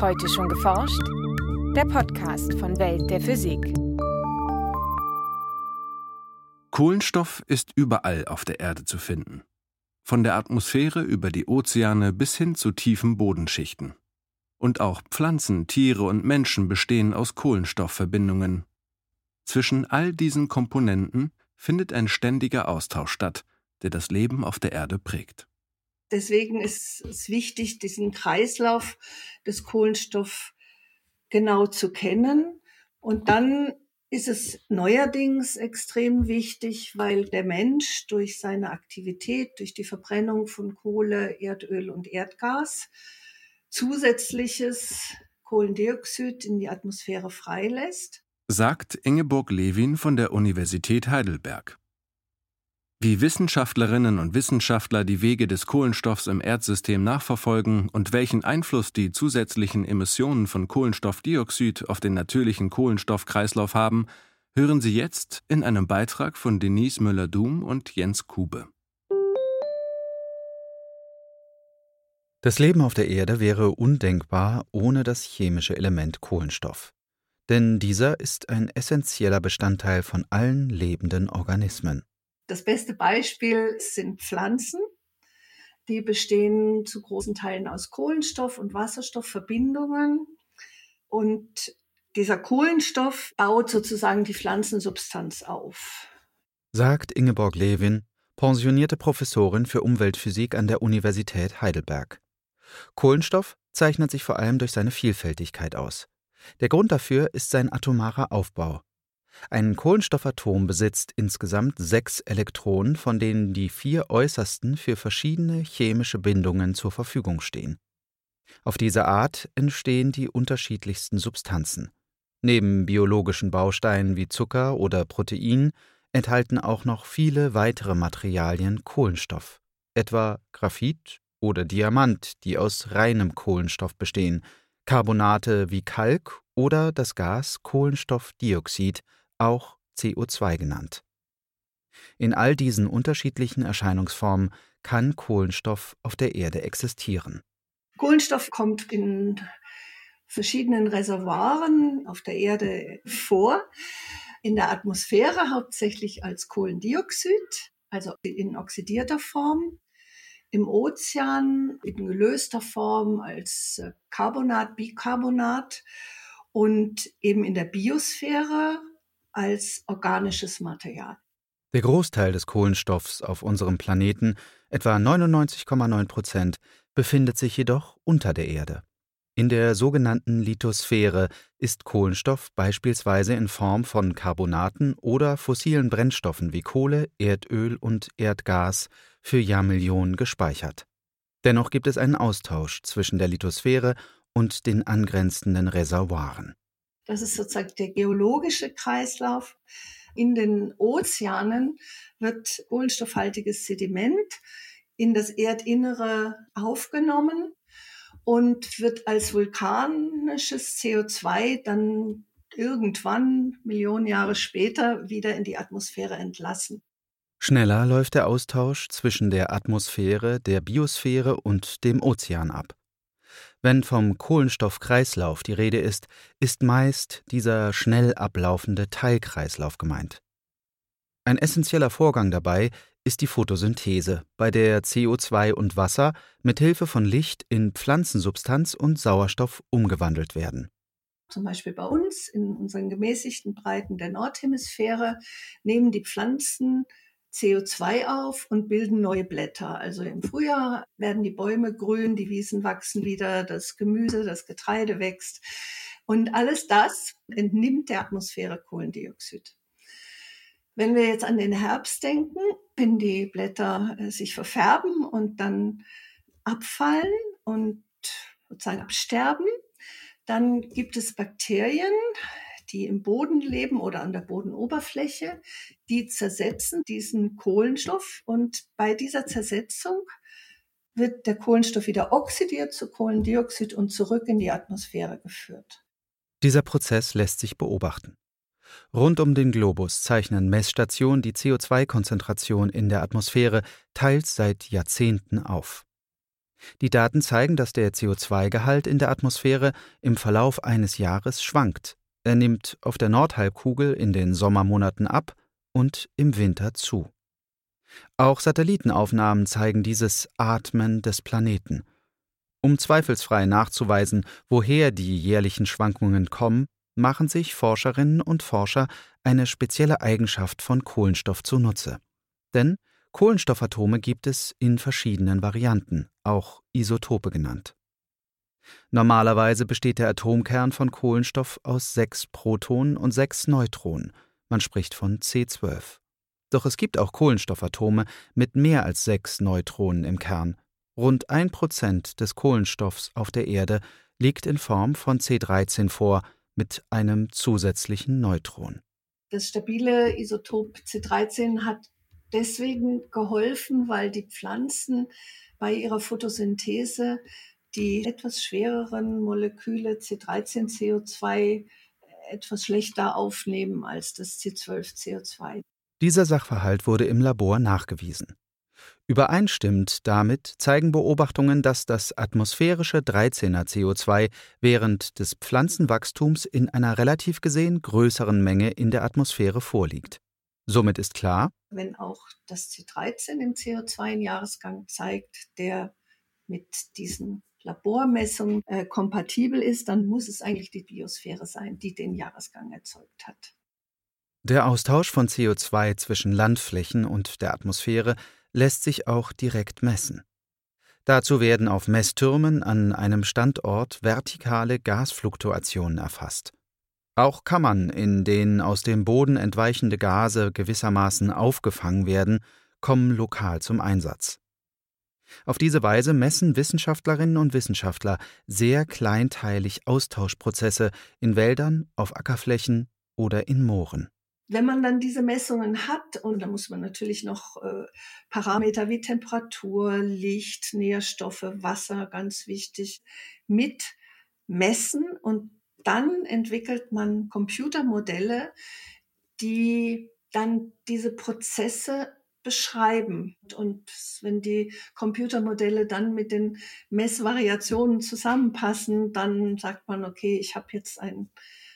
Heute schon geforscht? Der Podcast von Welt der Physik. Kohlenstoff ist überall auf der Erde zu finden. Von der Atmosphäre über die Ozeane bis hin zu tiefen Bodenschichten. Und auch Pflanzen, Tiere und Menschen bestehen aus Kohlenstoffverbindungen. Zwischen all diesen Komponenten findet ein ständiger Austausch statt, der das Leben auf der Erde prägt. Deswegen ist es wichtig, diesen Kreislauf des Kohlenstoffs genau zu kennen. Und dann ist es neuerdings extrem wichtig, weil der Mensch durch seine Aktivität, durch die Verbrennung von Kohle, Erdöl und Erdgas zusätzliches Kohlendioxid in die Atmosphäre freilässt. Sagt Ingeborg Lewin von der Universität Heidelberg. Wie Wissenschaftlerinnen und Wissenschaftler die Wege des Kohlenstoffs im Erdsystem nachverfolgen und welchen Einfluss die zusätzlichen Emissionen von Kohlenstoffdioxid auf den natürlichen Kohlenstoffkreislauf haben, hören Sie jetzt in einem Beitrag von Denise Müller-Dum und Jens Kube. Das Leben auf der Erde wäre undenkbar ohne das chemische Element Kohlenstoff. Denn dieser ist ein essentieller Bestandteil von allen lebenden Organismen. Das beste Beispiel sind Pflanzen. Die bestehen zu großen Teilen aus Kohlenstoff- und Wasserstoffverbindungen. Und dieser Kohlenstoff baut sozusagen die Pflanzensubstanz auf. Sagt Ingeborg Lewin, pensionierte Professorin für Umweltphysik an der Universität Heidelberg. Kohlenstoff zeichnet sich vor allem durch seine Vielfältigkeit aus. Der Grund dafür ist sein atomarer Aufbau. Ein Kohlenstoffatom besitzt insgesamt sechs Elektronen, von denen die vier äußersten für verschiedene chemische Bindungen zur Verfügung stehen. Auf diese Art entstehen die unterschiedlichsten Substanzen. Neben biologischen Bausteinen wie Zucker oder Protein enthalten auch noch viele weitere Materialien Kohlenstoff, etwa Graphit oder Diamant, die aus reinem Kohlenstoff bestehen, Carbonate wie Kalk oder das Gas Kohlenstoffdioxid, auch CO2 genannt. In all diesen unterschiedlichen Erscheinungsformen kann Kohlenstoff auf der Erde existieren. Kohlenstoff kommt in verschiedenen Reservoiren auf der Erde vor. In der Atmosphäre hauptsächlich als Kohlendioxid, also in oxidierter Form. Im Ozean in gelöster Form als Carbonat, Bicarbonat und eben in der Biosphäre als organisches Material. Der Großteil des Kohlenstoffs auf unserem Planeten, etwa 99,9 Prozent, befindet sich jedoch unter der Erde. In der sogenannten Lithosphäre ist Kohlenstoff beispielsweise in Form von Carbonaten oder fossilen Brennstoffen wie Kohle, Erdöl und Erdgas für Jahrmillionen gespeichert. Dennoch gibt es einen Austausch zwischen der Lithosphäre und den angrenzenden Reservoiren. Das ist sozusagen der geologische Kreislauf. In den Ozeanen wird kohlenstoffhaltiges Sediment in das Erdinnere aufgenommen und wird als vulkanisches CO2 dann irgendwann Millionen Jahre später wieder in die Atmosphäre entlassen. Schneller läuft der Austausch zwischen der Atmosphäre, der Biosphäre und dem Ozean ab. Wenn vom Kohlenstoffkreislauf die Rede ist, ist meist dieser schnell ablaufende Teilkreislauf gemeint. Ein essentieller Vorgang dabei ist die Photosynthese, bei der CO2 und Wasser mit Hilfe von Licht in Pflanzensubstanz und Sauerstoff umgewandelt werden. Zum Beispiel bei uns in unseren gemäßigten Breiten der Nordhemisphäre nehmen die Pflanzen CO2 auf und bilden neue Blätter. Also im Frühjahr werden die Bäume grün, die Wiesen wachsen wieder, das Gemüse, das Getreide wächst. Und alles das entnimmt der Atmosphäre Kohlendioxid. Wenn wir jetzt an den Herbst denken, wenn die Blätter äh, sich verfärben und dann abfallen und sozusagen absterben, dann gibt es Bakterien, die im Boden leben oder an der Bodenoberfläche, die zersetzen diesen Kohlenstoff und bei dieser Zersetzung wird der Kohlenstoff wieder oxidiert zu Kohlendioxid und zurück in die Atmosphäre geführt. Dieser Prozess lässt sich beobachten. Rund um den Globus zeichnen Messstationen die CO2-Konzentration in der Atmosphäre teils seit Jahrzehnten auf. Die Daten zeigen, dass der CO2-Gehalt in der Atmosphäre im Verlauf eines Jahres schwankt. Er nimmt auf der Nordhalbkugel in den Sommermonaten ab und im Winter zu. Auch Satellitenaufnahmen zeigen dieses Atmen des Planeten. Um zweifelsfrei nachzuweisen, woher die jährlichen Schwankungen kommen, machen sich Forscherinnen und Forscher eine spezielle Eigenschaft von Kohlenstoff zunutze. Denn Kohlenstoffatome gibt es in verschiedenen Varianten, auch Isotope genannt. Normalerweise besteht der Atomkern von Kohlenstoff aus sechs Protonen und sechs Neutronen. Man spricht von C12. Doch es gibt auch Kohlenstoffatome mit mehr als sechs Neutronen im Kern. Rund ein Prozent des Kohlenstoffs auf der Erde liegt in Form von C13 vor, mit einem zusätzlichen Neutron. Das stabile Isotop C13 hat deswegen geholfen, weil die Pflanzen bei ihrer Photosynthese die etwas schwereren Moleküle C13, CO2 etwas schlechter aufnehmen als das C12, CO2. Dieser Sachverhalt wurde im Labor nachgewiesen. Übereinstimmend damit zeigen Beobachtungen, dass das atmosphärische 13er CO2 während des Pflanzenwachstums in einer relativ gesehen größeren Menge in der Atmosphäre vorliegt. Somit ist klar, wenn auch das C13 im CO2 einen Jahresgang zeigt, der mit diesen Labormessungen äh, kompatibel ist, dann muss es eigentlich die Biosphäre sein, die den Jahresgang erzeugt hat. Der Austausch von CO2 zwischen Landflächen und der Atmosphäre lässt sich auch direkt messen. Dazu werden auf Messtürmen an einem Standort vertikale Gasfluktuationen erfasst. Auch Kammern, in denen aus dem Boden entweichende Gase gewissermaßen aufgefangen werden, kommen lokal zum Einsatz. Auf diese Weise messen Wissenschaftlerinnen und Wissenschaftler sehr kleinteilig Austauschprozesse in Wäldern, auf Ackerflächen oder in Mooren. Wenn man dann diese Messungen hat, und da muss man natürlich noch äh, Parameter wie Temperatur, Licht, Nährstoffe, Wasser, ganz wichtig, mit messen und dann entwickelt man Computermodelle, die dann diese Prozesse beschreiben. Und wenn die Computermodelle dann mit den Messvariationen zusammenpassen, dann sagt man, okay, ich habe jetzt ein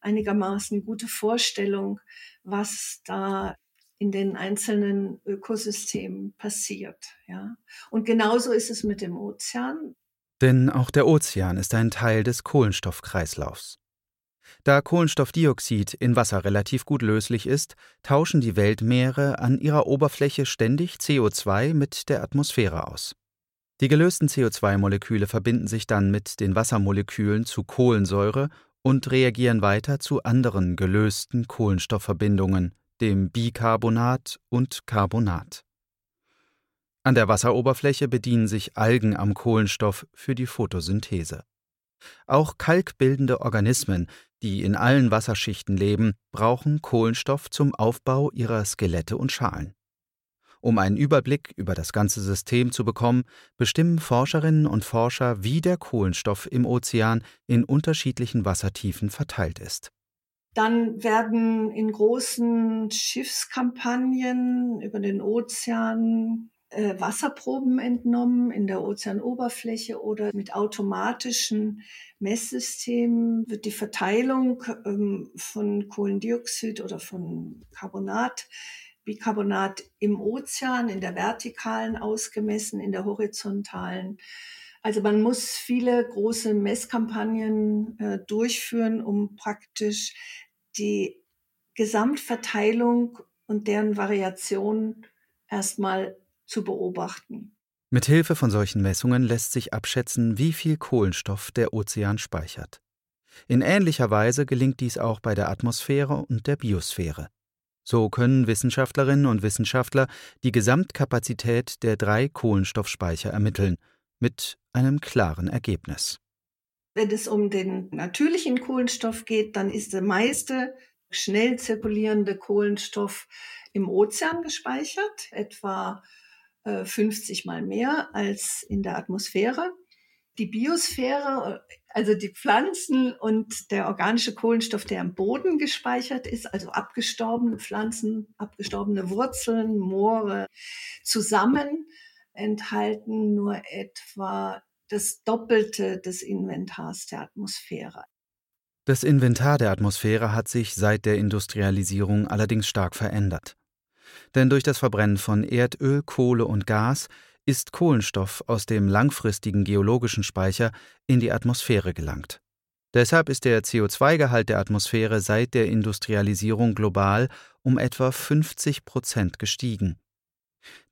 einigermaßen gute Vorstellung, was da in den einzelnen Ökosystemen passiert. Ja. Und genauso ist es mit dem Ozean. Denn auch der Ozean ist ein Teil des Kohlenstoffkreislaufs. Da Kohlenstoffdioxid in Wasser relativ gut löslich ist, tauschen die Weltmeere an ihrer Oberfläche ständig CO2 mit der Atmosphäre aus. Die gelösten CO2-Moleküle verbinden sich dann mit den Wassermolekülen zu Kohlensäure und reagieren weiter zu anderen gelösten Kohlenstoffverbindungen, dem Bicarbonat und Carbonat. An der Wasseroberfläche bedienen sich Algen am Kohlenstoff für die Photosynthese. Auch kalkbildende Organismen, die in allen Wasserschichten leben, brauchen Kohlenstoff zum Aufbau ihrer Skelette und Schalen. Um einen Überblick über das ganze System zu bekommen, bestimmen Forscherinnen und Forscher, wie der Kohlenstoff im Ozean in unterschiedlichen Wassertiefen verteilt ist. Dann werden in großen Schiffskampagnen über den Ozean äh, Wasserproben entnommen in der Ozeanoberfläche oder mit automatischen Messsystemen wird die Verteilung ähm, von Kohlendioxid oder von Carbonat Bicarbonat im Ozean, in der vertikalen ausgemessen, in der horizontalen. Also man muss viele große Messkampagnen äh, durchführen, um praktisch die Gesamtverteilung und deren Variation erstmal zu beobachten. Mit Hilfe von solchen Messungen lässt sich abschätzen, wie viel Kohlenstoff der Ozean speichert. In ähnlicher Weise gelingt dies auch bei der Atmosphäre und der Biosphäre. So können Wissenschaftlerinnen und Wissenschaftler die Gesamtkapazität der drei Kohlenstoffspeicher ermitteln, mit einem klaren Ergebnis. Wenn es um den natürlichen Kohlenstoff geht, dann ist der meiste schnell zirkulierende Kohlenstoff im Ozean gespeichert, etwa 50 äh, mal mehr als in der Atmosphäre. Die Biosphäre also die Pflanzen und der organische Kohlenstoff, der im Boden gespeichert ist, also abgestorbene Pflanzen, abgestorbene Wurzeln, Moore, zusammen enthalten nur etwa das Doppelte des Inventars der Atmosphäre. Das Inventar der Atmosphäre hat sich seit der Industrialisierung allerdings stark verändert. Denn durch das Verbrennen von Erdöl, Kohle und Gas ist Kohlenstoff aus dem langfristigen geologischen Speicher in die Atmosphäre gelangt. Deshalb ist der CO2-Gehalt der Atmosphäre seit der Industrialisierung global um etwa 50 Prozent gestiegen.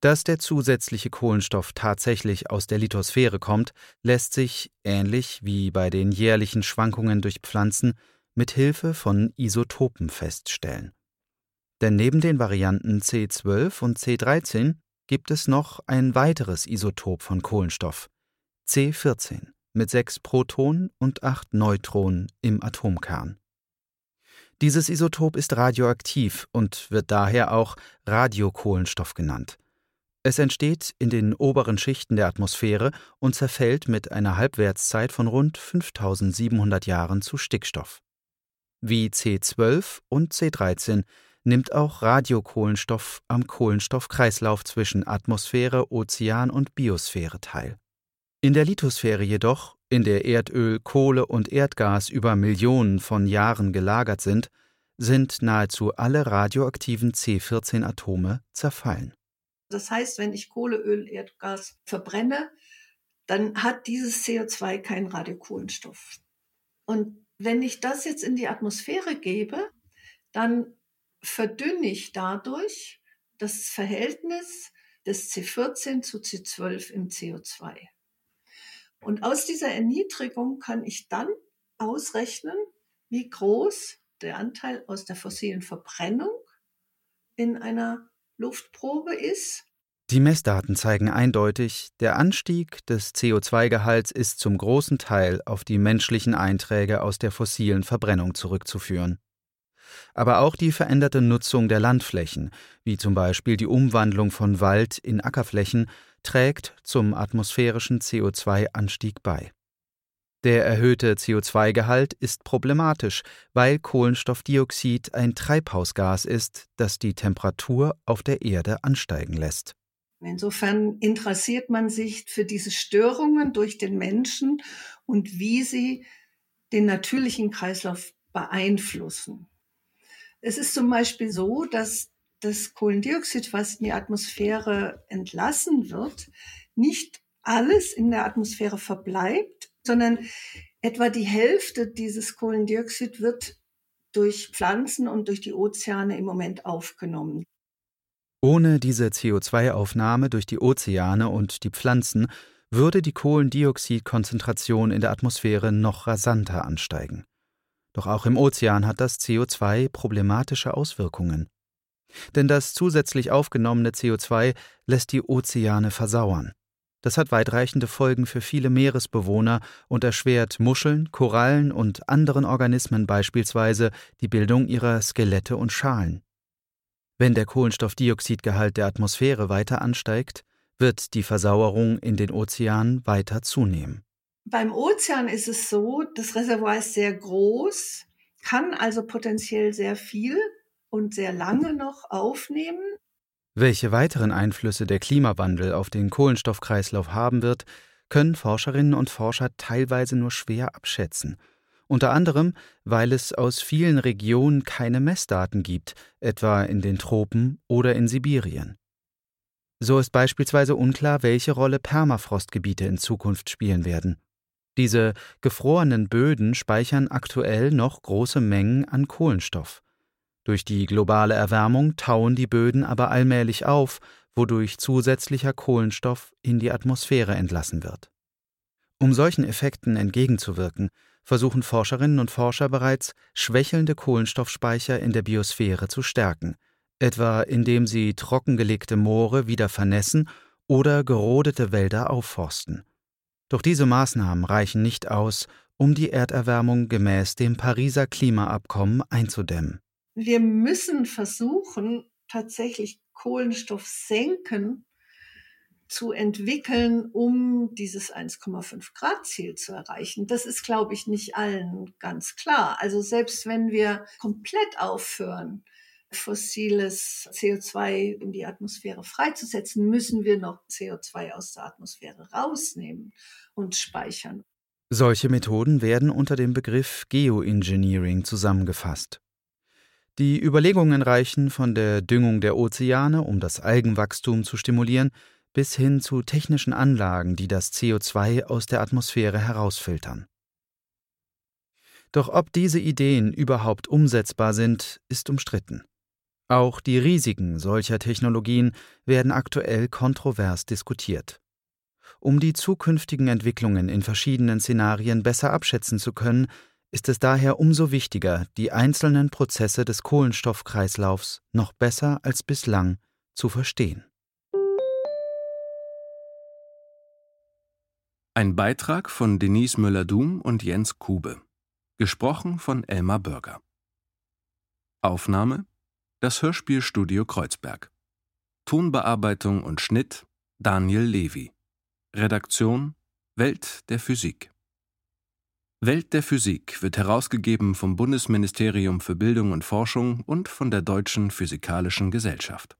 Dass der zusätzliche Kohlenstoff tatsächlich aus der Lithosphäre kommt, lässt sich, ähnlich wie bei den jährlichen Schwankungen durch Pflanzen, mit Hilfe von Isotopen feststellen. Denn neben den Varianten C12 und C13 gibt es noch ein weiteres Isotop von Kohlenstoff, C14, mit sechs Protonen und acht Neutronen im Atomkern. Dieses Isotop ist radioaktiv und wird daher auch Radiokohlenstoff genannt. Es entsteht in den oberen Schichten der Atmosphäre und zerfällt mit einer Halbwertszeit von rund 5700 Jahren zu Stickstoff. Wie C12 und C13 nimmt auch Radiokohlenstoff am Kohlenstoffkreislauf zwischen Atmosphäre, Ozean und Biosphäre teil. In der Lithosphäre jedoch, in der Erdöl, Kohle und Erdgas über Millionen von Jahren gelagert sind, sind nahezu alle radioaktiven C14-Atome zerfallen. Das heißt, wenn ich Kohle, Öl, Erdgas verbrenne, dann hat dieses CO2 keinen Radiokohlenstoff. Und wenn ich das jetzt in die Atmosphäre gebe, dann verdünne ich dadurch das Verhältnis des C14 zu C12 im CO2. Und aus dieser Erniedrigung kann ich dann ausrechnen, wie groß der Anteil aus der fossilen Verbrennung in einer Luftprobe ist. Die Messdaten zeigen eindeutig, der Anstieg des CO2-Gehalts ist zum großen Teil auf die menschlichen Einträge aus der fossilen Verbrennung zurückzuführen aber auch die veränderte Nutzung der Landflächen, wie zum Beispiel die Umwandlung von Wald in Ackerflächen, trägt zum atmosphärischen CO2-Anstieg bei. Der erhöhte CO2-Gehalt ist problematisch, weil Kohlenstoffdioxid ein Treibhausgas ist, das die Temperatur auf der Erde ansteigen lässt. Insofern interessiert man sich für diese Störungen durch den Menschen und wie sie den natürlichen Kreislauf beeinflussen. Es ist zum Beispiel so, dass das Kohlendioxid, was in die Atmosphäre entlassen wird, nicht alles in der Atmosphäre verbleibt, sondern etwa die Hälfte dieses Kohlendioxid wird durch Pflanzen und durch die Ozeane im Moment aufgenommen. Ohne diese CO2-Aufnahme durch die Ozeane und die Pflanzen würde die Kohlendioxidkonzentration in der Atmosphäre noch rasanter ansteigen. Doch auch im Ozean hat das CO2 problematische Auswirkungen. Denn das zusätzlich aufgenommene CO2 lässt die Ozeane versauern. Das hat weitreichende Folgen für viele Meeresbewohner und erschwert Muscheln, Korallen und anderen Organismen beispielsweise die Bildung ihrer Skelette und Schalen. Wenn der Kohlenstoffdioxidgehalt der Atmosphäre weiter ansteigt, wird die Versauerung in den Ozeanen weiter zunehmen. Beim Ozean ist es so, das Reservoir ist sehr groß, kann also potenziell sehr viel und sehr lange noch aufnehmen. Welche weiteren Einflüsse der Klimawandel auf den Kohlenstoffkreislauf haben wird, können Forscherinnen und Forscher teilweise nur schwer abschätzen. Unter anderem, weil es aus vielen Regionen keine Messdaten gibt, etwa in den Tropen oder in Sibirien. So ist beispielsweise unklar, welche Rolle Permafrostgebiete in Zukunft spielen werden. Diese gefrorenen Böden speichern aktuell noch große Mengen an Kohlenstoff. Durch die globale Erwärmung tauen die Böden aber allmählich auf, wodurch zusätzlicher Kohlenstoff in die Atmosphäre entlassen wird. Um solchen Effekten entgegenzuwirken, versuchen Forscherinnen und Forscher bereits, schwächelnde Kohlenstoffspeicher in der Biosphäre zu stärken, etwa indem sie trockengelegte Moore wieder vernässen oder gerodete Wälder aufforsten. Doch diese Maßnahmen reichen nicht aus, um die Erderwärmung gemäß dem Pariser Klimaabkommen einzudämmen. Wir müssen versuchen, tatsächlich Kohlenstoff senken zu entwickeln, um dieses 1,5 Grad Ziel zu erreichen. Das ist, glaube ich, nicht allen ganz klar. Also selbst wenn wir komplett aufhören, fossiles CO2 in die Atmosphäre freizusetzen, müssen wir noch CO2 aus der Atmosphäre rausnehmen und speichern. Solche Methoden werden unter dem Begriff Geoengineering zusammengefasst. Die Überlegungen reichen von der Düngung der Ozeane, um das Algenwachstum zu stimulieren, bis hin zu technischen Anlagen, die das CO2 aus der Atmosphäre herausfiltern. Doch ob diese Ideen überhaupt umsetzbar sind, ist umstritten. Auch die Risiken solcher Technologien werden aktuell kontrovers diskutiert. Um die zukünftigen Entwicklungen in verschiedenen Szenarien besser abschätzen zu können, ist es daher umso wichtiger, die einzelnen Prozesse des Kohlenstoffkreislaufs noch besser als bislang zu verstehen. Ein Beitrag von Denise Müller-Dum und Jens Kube. Gesprochen von Elmar Bürger. Aufnahme das Hörspielstudio Kreuzberg. Tonbearbeitung und Schnitt Daniel Levy. Redaktion Welt der Physik. Welt der Physik wird herausgegeben vom Bundesministerium für Bildung und Forschung und von der Deutschen Physikalischen Gesellschaft.